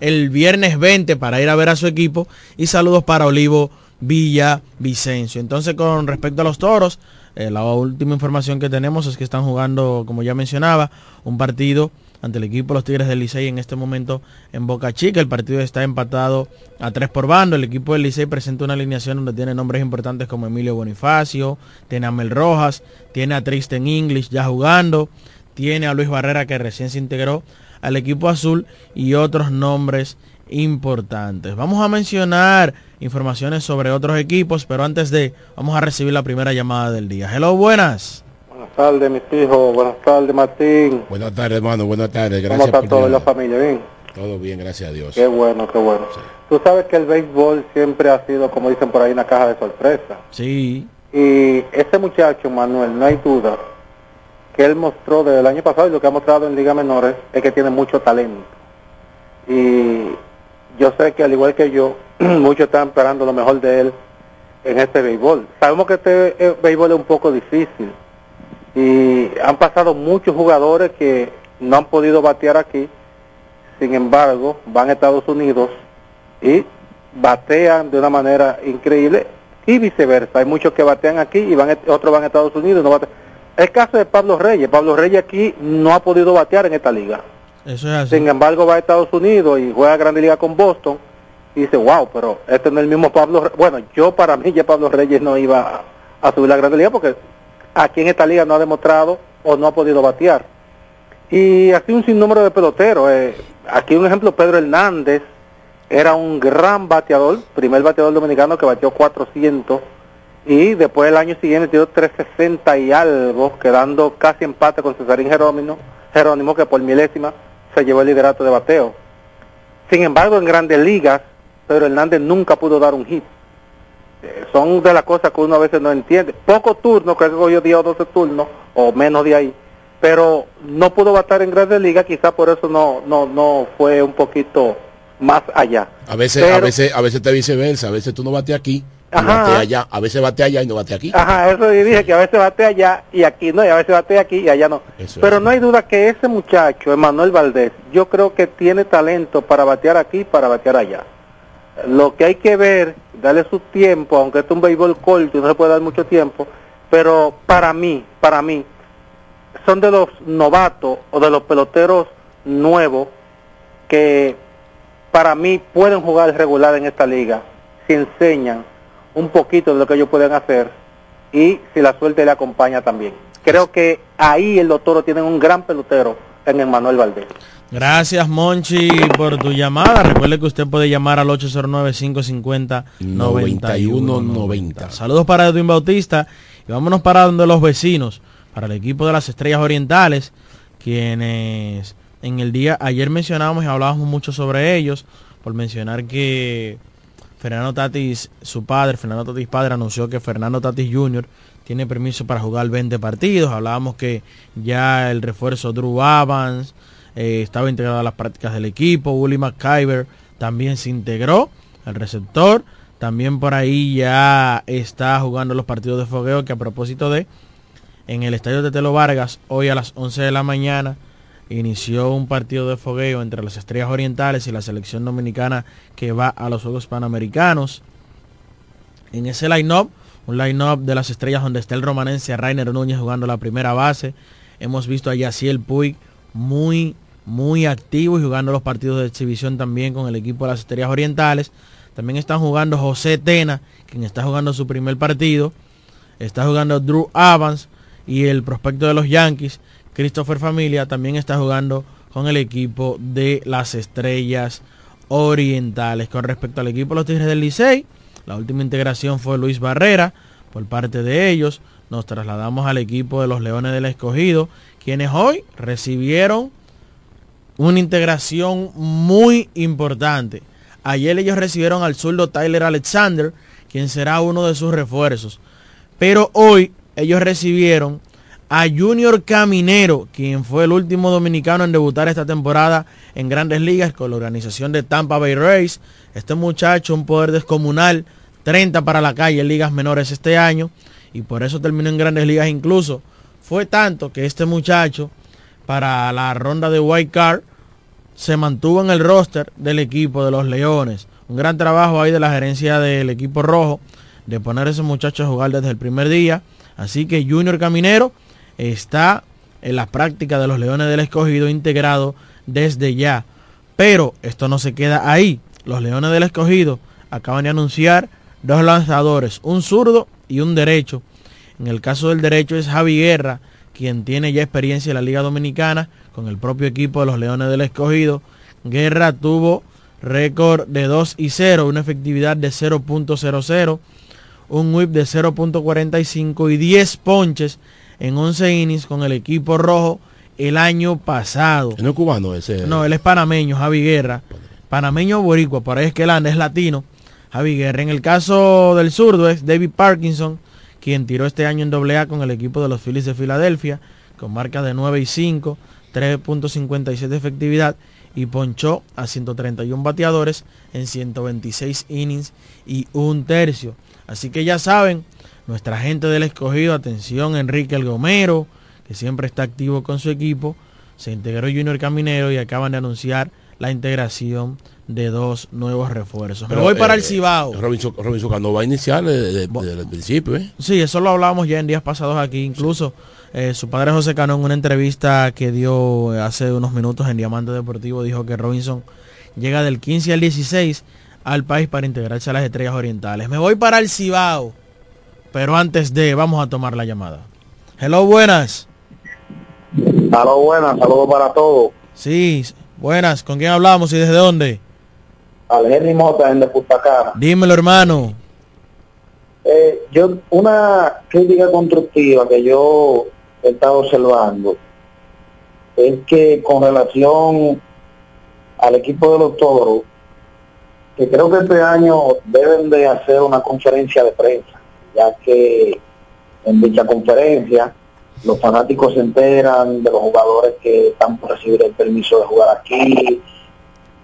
el viernes 20 para ir a ver a su equipo. Y saludos para Olivo Villa Vicencio. Entonces, con respecto a los toros, eh, la última información que tenemos es que están jugando, como ya mencionaba, un partido ante el equipo de los Tigres del Licey en este momento en Boca Chica. El partido está empatado a tres por bando. El equipo del Licey presenta una alineación donde tiene nombres importantes como Emilio Bonifacio, tiene a Mel Rojas, tiene a Tristan English ya jugando, tiene a Luis Barrera que recién se integró al equipo azul y otros nombres importantes. Vamos a mencionar informaciones sobre otros equipos, pero antes de, vamos a recibir la primera llamada del día. Hello, buenas. Buenas tardes, mis hijos. Buenas tardes, Martín. Buenas tardes, hermano. Buenas tardes. ¿Cómo Gracias está por toda la familia? Bien. Todo bien, gracias a Dios. Qué bueno, qué bueno. Tú sabes que el béisbol siempre ha sido, como dicen por ahí, una caja de sorpresa. Sí. Y ese muchacho, Manuel, no hay duda que él mostró desde el año pasado y lo que ha mostrado en Liga Menores es que tiene mucho talento. Y yo sé que al igual que yo, muchos están esperando lo mejor de él en este béisbol. Sabemos que este eh, béisbol es un poco difícil y han pasado muchos jugadores que no han podido batear aquí, sin embargo, van a Estados Unidos y batean de una manera increíble y viceversa. Hay muchos que batean aquí y van otros van a Estados Unidos y no batean. El caso de Pablo Reyes, Pablo Reyes aquí no ha podido batear en esta liga. Eso es así. Sin embargo, va a Estados Unidos y juega Grande Liga con Boston y dice, wow, pero este no es el mismo Pablo Reyes. Bueno, yo para mí ya Pablo Reyes no iba a, subir la Grande Liga porque aquí en esta liga no ha demostrado o no ha podido batear. Y así un sinnúmero de peloteros. eh, aquí un ejemplo, Pedro Hernández era un gran bateador, primer bateador dominicano que bateó 400 y después el año siguiente tiró 360 y algo, quedando casi empate con Cesarín Jerónimo, Jerónimo que por milésima se llevó el liderato de bateo. Sin embargo, en grandes ligas, Pedro Hernández nunca pudo dar un hit. Eh, son de las cosas que uno a veces no entiende. Pocos turnos, creo que cogió 10 o 12 turnos, o menos de ahí, pero no pudo batar en grandes ligas, quizás por eso no, no, no fue un poquito más allá. A veces, Pero- a veces, a veces te viceversa, a veces tú no bates aquí Ajá. batea allá. A veces batea allá y no batea aquí. Ajá, eso yo dije que a veces bate allá y aquí no, y a veces bate aquí y allá no. Eso Pero es. no hay duda que ese muchacho, Emanuel Valdés, yo creo que tiene talento para batear aquí y para batear allá. Lo que hay que ver, darle su tiempo, aunque este es un béisbol corto y no se puede dar mucho tiempo, pero para mí, para mí, son de los novatos o de los peloteros nuevos que para mí pueden jugar regular en esta liga si enseñan un poquito de lo que ellos pueden hacer y si la suerte le acompaña también. Creo que ahí el doctor tiene un gran pelotero en Emmanuel Valdés. Gracias, Monchi, por tu llamada. Recuerde que usted puede llamar al 809-550-9190. Saludos para Edwin Bautista y vámonos para donde los vecinos, para el equipo de las Estrellas Orientales, quienes en el día ayer mencionábamos y hablábamos mucho sobre ellos, por mencionar que Fernando Tatis, su padre, Fernando Tatis padre, anunció que Fernando Tatis Jr. tiene permiso para jugar 20 partidos. Hablábamos que ya el refuerzo Drew Evans eh, estaba integrado a las prácticas del equipo. Willie McIver también se integró al receptor. También por ahí ya está jugando los partidos de fogueo que a propósito de en el estadio de Telo Vargas hoy a las 11 de la mañana inició un partido de fogueo entre las Estrellas Orientales y la selección dominicana que va a los Juegos Panamericanos. En ese line-up, un line-up de las estrellas donde está el romanense Rainer Núñez jugando la primera base. Hemos visto a Yaciel Puig muy, muy activo y jugando los partidos de exhibición también con el equipo de las Estrellas Orientales. También están jugando José Tena, quien está jugando su primer partido. Está jugando Drew Evans y el prospecto de los Yankees, Christopher Familia, también está jugando con el equipo de las Estrellas Orientales. Con respecto al equipo de los Tigres del Licey, la última integración fue Luis Barrera por parte de ellos. Nos trasladamos al equipo de los Leones del Escogido, quienes hoy recibieron una integración muy importante. Ayer ellos recibieron al zurdo Tyler Alexander, quien será uno de sus refuerzos. Pero hoy ellos recibieron a Junior Caminero, quien fue el último dominicano en debutar esta temporada en grandes ligas con la organización de Tampa Bay Rays. Este muchacho, un poder descomunal, 30 para la calle en ligas menores este año y por eso terminó en grandes ligas incluso. Fue tanto que este muchacho para la ronda de White Card se mantuvo en el roster del equipo de los Leones. Un gran trabajo ahí de la gerencia del equipo rojo de poner a ese muchacho a jugar desde el primer día. Así que Junior Caminero está en las prácticas de los Leones del Escogido integrado desde ya. Pero esto no se queda ahí. Los Leones del Escogido acaban de anunciar dos lanzadores, un zurdo y un derecho. En el caso del derecho es Javi Guerra, quien tiene ya experiencia en la Liga Dominicana con el propio equipo de los Leones del Escogido. Guerra tuvo récord de 2 y 0, una efectividad de 0.00, un whip de 0.45 y 10 ponches en 11 innings con el equipo rojo el año pasado. No es cubano ese. No, él es panameño, Javi Guerra. Panameño boricua, por ahí es que él anda, es latino. Javi Guerra. En el caso del zurdo es David Parkinson, quien tiró este año en AA con el equipo de los Phillies de Filadelfia, con marca de 9 y 5, 3.57 de efectividad y ponchó a 131 bateadores en 126 innings y un tercio. Así que ya saben, nuestra gente del escogido, atención Enrique El Gomero, que siempre está activo con su equipo, se integró Junior Caminero y acaban de anunciar la integración de dos nuevos refuerzos. Me voy para el Cibao. Robinson, Robinson Cano va a iniciar desde, desde el principio, ¿eh? Sí, eso lo hablábamos ya en días pasados aquí. Incluso eh, su padre José Cano en una entrevista que dio hace unos minutos en Diamante Deportivo dijo que Robinson llega del 15 al 16 al país para integrarse a las estrellas orientales. Me voy para el Cibao. Pero antes de, vamos a tomar la llamada. Hello, buenas. Aló, buenas, saludos para todos. Sí, buenas. ¿Con quién hablamos y desde dónde? Al Henry Mota en de Punta. Dímelo, hermano. Eh, yo, una crítica constructiva que yo he estado observando es que con relación al equipo de los toros, que creo que este año deben de hacer una conferencia de prensa, ya que en dicha conferencia los fanáticos se enteran de los jugadores que están por recibir el permiso de jugar aquí,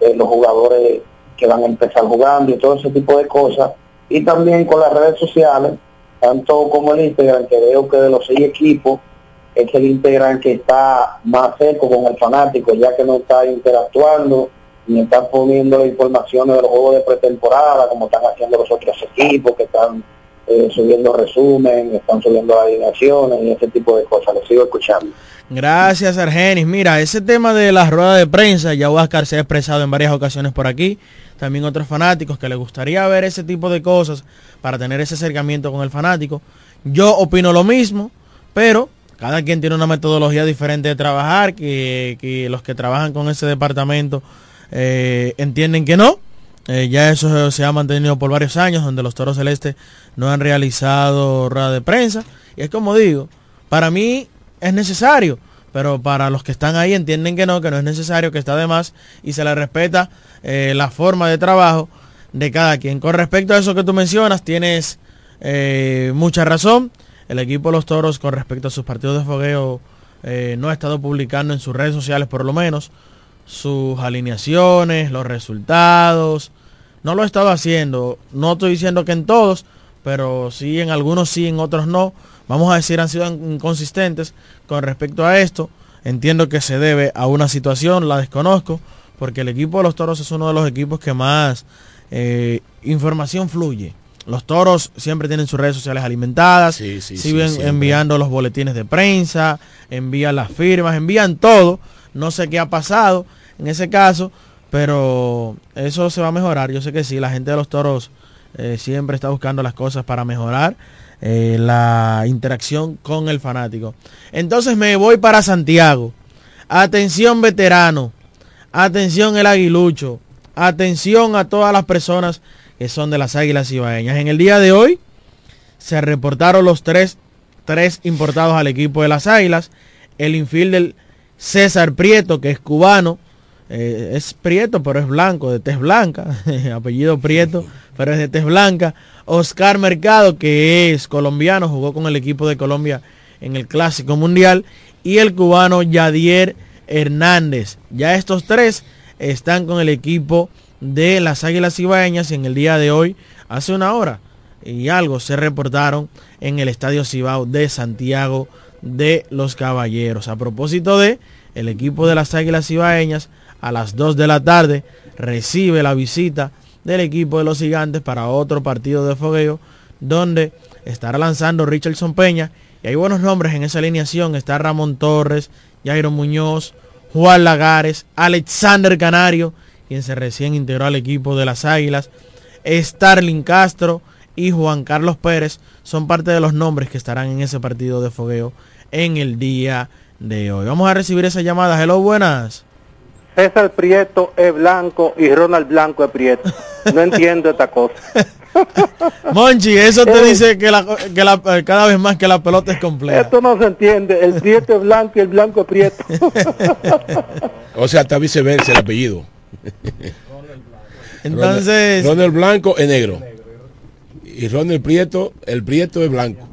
de los jugadores que van a empezar jugando y todo ese tipo de cosas, y también con las redes sociales, tanto como el Instagram, que veo que de los seis equipos es el Instagram que está más cerca con el fanático, ya que no está interactuando ni está poniendo informaciones de los juegos de pretemporada, como están haciendo los otros equipos, que están eh, subiendo resumen, están subiendo alineaciones y ese tipo de cosas. Lo sigo escuchando. Gracias, Argenis. Mira, ese tema de las ruedas de prensa, ya Huáscar se ha expresado en varias ocasiones por aquí. También otros fanáticos que les gustaría ver ese tipo de cosas para tener ese acercamiento con el fanático. Yo opino lo mismo, pero cada quien tiene una metodología diferente de trabajar, que, los que trabajan con ese departamento eh, entienden que no. Eh, ya eso se ha mantenido por varios años, donde los Toros Celestes no han realizado rueda de prensa. Y es como digo, para mí es necesario, pero para los que están ahí entienden que no, que no es necesario, que está de más y se le respeta eh, la forma de trabajo de cada quien. Con respecto a eso que tú mencionas, tienes mucha razón. El equipo de los Toros con respecto a sus partidos de fogueo no ha estado publicando en sus redes sociales por lo menos sus alineaciones, los resultados. No lo he estado haciendo. No estoy diciendo que en todos, pero sí en algunos sí, en otros no. Vamos a decir han sido inconsistentes con respecto a esto. Entiendo que se debe a una situación, la desconozco, porque el equipo de los toros es uno de los equipos que más eh, información fluye. Los toros siempre tienen sus redes sociales alimentadas, siguen enviando los boletines de prensa, envían las firmas, envían todo. No sé qué ha pasado en ese caso, pero eso se va a mejorar. Yo sé que sí, la gente de los toros eh, siempre está buscando las cosas para mejorar eh, la interacción con el fanático. Entonces me voy para Santiago. Atención veterano, atención el aguilucho, atención a todas las personas que son de las águilas ibaeñas. En el día de hoy se reportaron los tres, tres importados al equipo de las águilas. El infielder César Prieto, que es cubano, eh, es Prieto, pero es blanco, de tez blanca, apellido Prieto, pero es de tez blanca. Oscar Mercado, que es colombiano, jugó con el equipo de Colombia en el Clásico Mundial. Y el cubano Yadier Hernández. Ya estos tres están con el equipo de las Águilas Cibaeñas y en el día de hoy, hace una hora y algo, se reportaron en el Estadio Cibao de Santiago de los Caballeros. A propósito de el equipo de las Águilas Cibaeñas a las 2 de la tarde recibe la visita del equipo de los gigantes para otro partido de fogueo donde estará lanzando Richardson Peña y hay buenos nombres en esa alineación. Está Ramón Torres, Jairo Muñoz, Juan Lagares, Alexander Canario, quien se recién integró al equipo de las Águilas, Starling Castro y Juan Carlos Pérez son parte de los nombres que estarán en ese partido de fogueo en el día de hoy. Vamos a recibir esa llamada. Hello, buenas. César Prieto es blanco y Ronald Blanco es Prieto. No entiendo esta cosa. Monchi, eso te dice que, la, que la, eh, cada vez más que la pelota es completa. Esto no se entiende. El Prieto es blanco y el blanco es Prieto. o sea, está viceversa el apellido. Entonces. Ronald Blanco es negro. Y Ronald Prieto, el Prieto es blanco.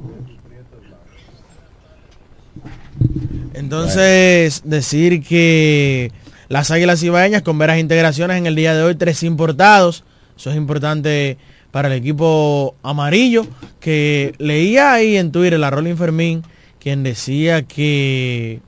Entonces, decir que las Águilas Ibaeñas con veras integraciones en el día de hoy, tres importados. Eso es importante para el equipo amarillo, que leía ahí en Twitter la Rolling Fermín, quien decía que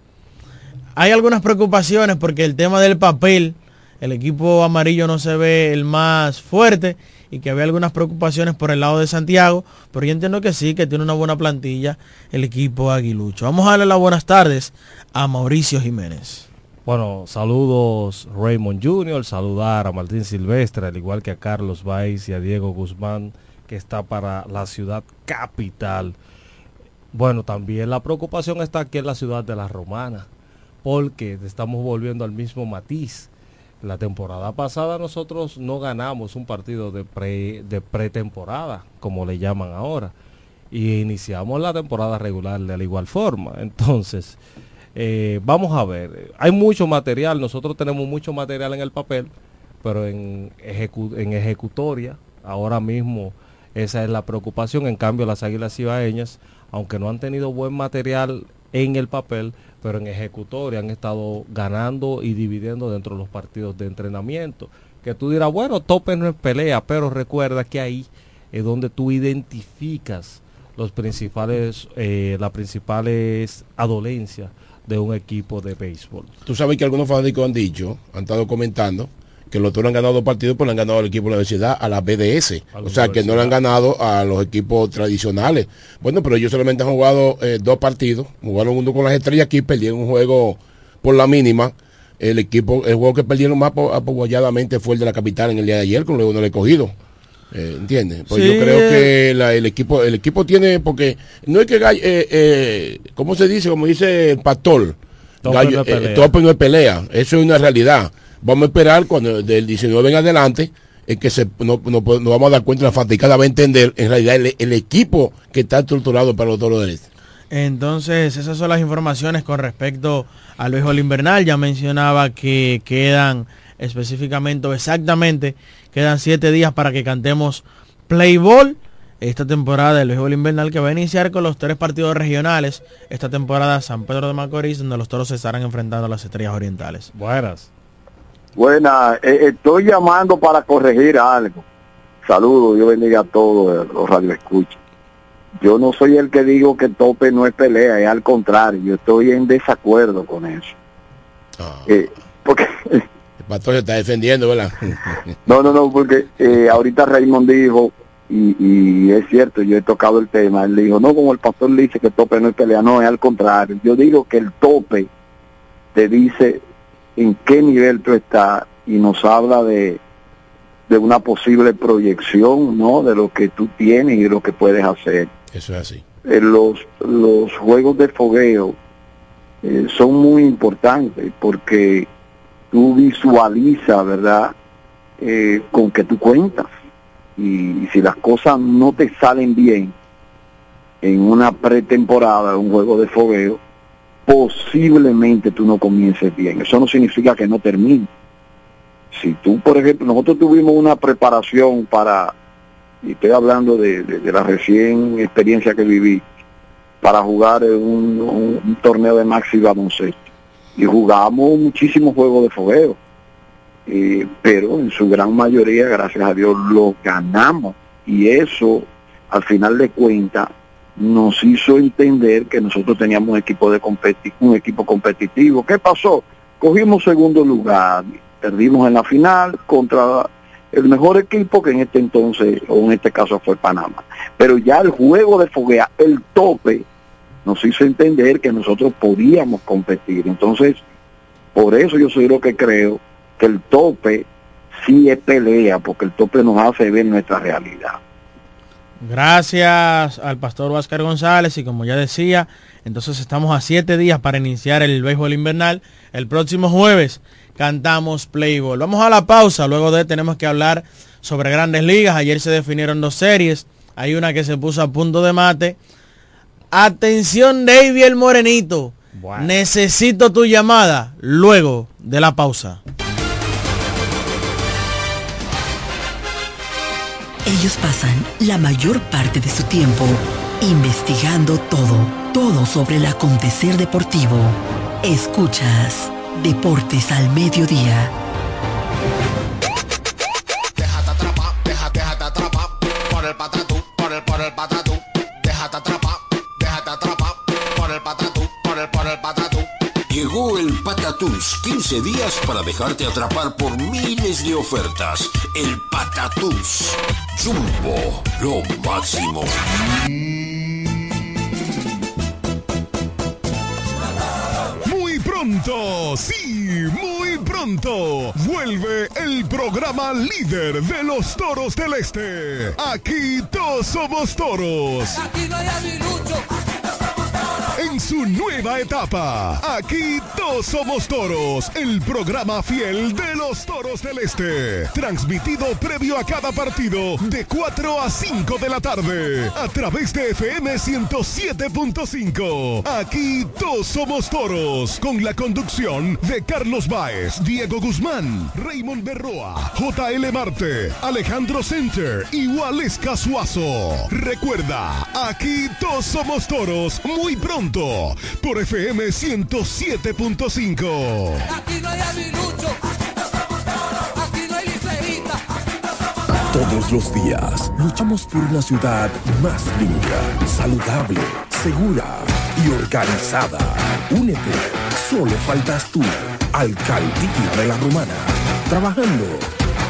hay algunas preocupaciones porque el tema del papel, el equipo amarillo no se ve el más fuerte y que había algunas preocupaciones por el lado de Santiago, pero yo entiendo que sí, que tiene una buena plantilla el equipo aguilucho. Vamos a darle las buenas tardes a Mauricio Jiménez. Bueno, saludos Raymond Jr., saludar a Martín Silvestre, al igual que a Carlos Baez y a Diego Guzmán, que está para la ciudad capital. Bueno, también la preocupación está aquí en la ciudad de la Romana, porque estamos volviendo al mismo matiz. La temporada pasada nosotros no ganamos un partido de, pre, de pretemporada, como le llaman ahora, y iniciamos la temporada regular de la igual forma. Entonces, eh, vamos a ver, hay mucho material, nosotros tenemos mucho material en el papel, pero en, ejecutoria, ahora mismo esa es la preocupación. En cambio, las águilas ibaeñas, aunque no han tenido buen material en el papel, pero en ejecutoria han estado ganando y dividiendo dentro de los partidos de entrenamiento. Que tú dirás, bueno, tope no es pelea, pero recuerda que ahí es donde tú identificas los principales, eh, las principales adolencias de un equipo de béisbol. Tú sabes que algunos fanáticos han dicho, han estado comentando, que los toros han ganado partidos, pero le han ganado al equipo de la universidad, a la BDS. A la O sea, que no le han ganado a los equipos tradicionales. Bueno, pero ellos solamente han jugado eh, dos partidos. Jugaron uno con las estrellas aquí, perdieron un juego por la mínima. El equipo, el juego que perdieron más apo- apoyadamente fue el de la capital en el día de ayer, con luego no le he cogido. Eh, ¿Entiendes? Pues Sí, yo creo que la- el equipo el equipo tiene, porque no es que, eh, eh, ¿cómo se dice? Como dice el pastor, Tope Gallo- no es eh, pelea. tope no es pelea. Eso es una realidad. Vamos a esperar cuando del 19 en adelante es que se, no, no vamos a dar cuenta, la fanaticada va a entender en realidad el, el equipo que está estructurado para los toros del este. Entonces, esas son las informaciones con respecto al béisbol invernal. Ya mencionaba que quedan específicamente o exactamente, quedan siete días para que cantemos Play Ball. Esta temporada del béisbol invernal que va a iniciar con los tres partidos regionales. Esta temporada San Pedro de Macorís, donde los toros se estarán enfrentando a las estrellas orientales. Buenas. Buena, eh, estoy llamando para corregir algo. Saludos, Dios bendiga a todos eh, los radioescuchas. Yo no soy el que digo que tope no es pelea, es al contrario, yo estoy en desacuerdo con eso. Eh, porque El está defendiendo, ¿verdad? No, no, no, porque eh, ahorita Raymond dijo, y, y es cierto, yo he tocado el tema, él dijo, no, como el pastor le dice que tope no es pelea, no, es al contrario. Yo digo que el tope te dice en qué nivel tú estás y nos habla de, de una posible proyección, ¿no? De lo que tú tienes y de lo que puedes hacer. Eso es así. Eh, los, los juegos de fogueo eh, son muy importantes porque tú visualizas, ¿verdad? Eh, con que tú cuentas. Y, si las cosas no te salen bien en una pretemporada, un juego de fogueo, posiblemente tú no comiences bien. Eso no significa que no termine. Si tú, por ejemplo, nosotros tuvimos una preparación para, y estoy hablando de, de- la recién experiencia que viví, para jugar en un torneo de maxi baloncesto. Y jugamos muchísimos juegos de fogueo. Eh, pero en su gran mayoría, gracias a Dios, lo ganamos. Y eso, al final de cuentas, nos hizo entender que nosotros teníamos un equipo, de un equipo competitivo. ¿Qué pasó? Cogimos segundo lugar, perdimos en la final contra el mejor equipo que en este entonces, o en este caso fue Panamá. Pero ya el juego de foguea, el tope, nos hizo entender que nosotros podíamos competir. Entonces, por eso yo soy lo que creo que el tope sí es pelea, porque el tope nos hace ver nuestra realidad. Gracias al pastor Oscar González y como ya decía, entonces estamos a siete días para iniciar el béisbol invernal. El próximo jueves cantamos Playball. Vamos a la pausa, luego de tenemos que hablar sobre grandes ligas. Ayer se definieron dos series, hay una que se puso a punto de mate. Atención David el Morenito, necesito tu llamada luego de la pausa. Ellos pasan la mayor parte de su tiempo investigando todo, todo sobre el acontecer deportivo. Escuchas Deportes al Mediodía. Déjate atrapar, déjate, déjate atrapar por el patatú, por el, por el patatú. Llegó el Patatús, 15 días para dejarte atrapar por miles de ofertas. El Patatús. Jumbo, lo máximo. Muy pronto, sí, muy pronto, vuelve el programa líder de los toros del este. Aquí todos somos toros. Aquí no hay. En su nueva etapa, aquí todos somos toros, el programa fiel de los toros del este. Transmitido previo a cada partido de 4 a 5 de la tarde a través de FM 107.5. Aquí todos somos toros, con la conducción de Carlos Baez, Diego Guzmán, Raymond Berroa, JL Marte, Alejandro Center y Waleska Suazo. Recuerda, aquí todos somos toros muy pronto por FM 107.5. Aquí no hay. Aquí no hay. Todos los días luchamos por una ciudad más limpia, saludable, segura y organizada. Únete, solo faltas tú, Alcaldía de la Romana, trabajando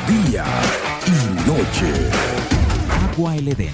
día y noche. Agua El Edén,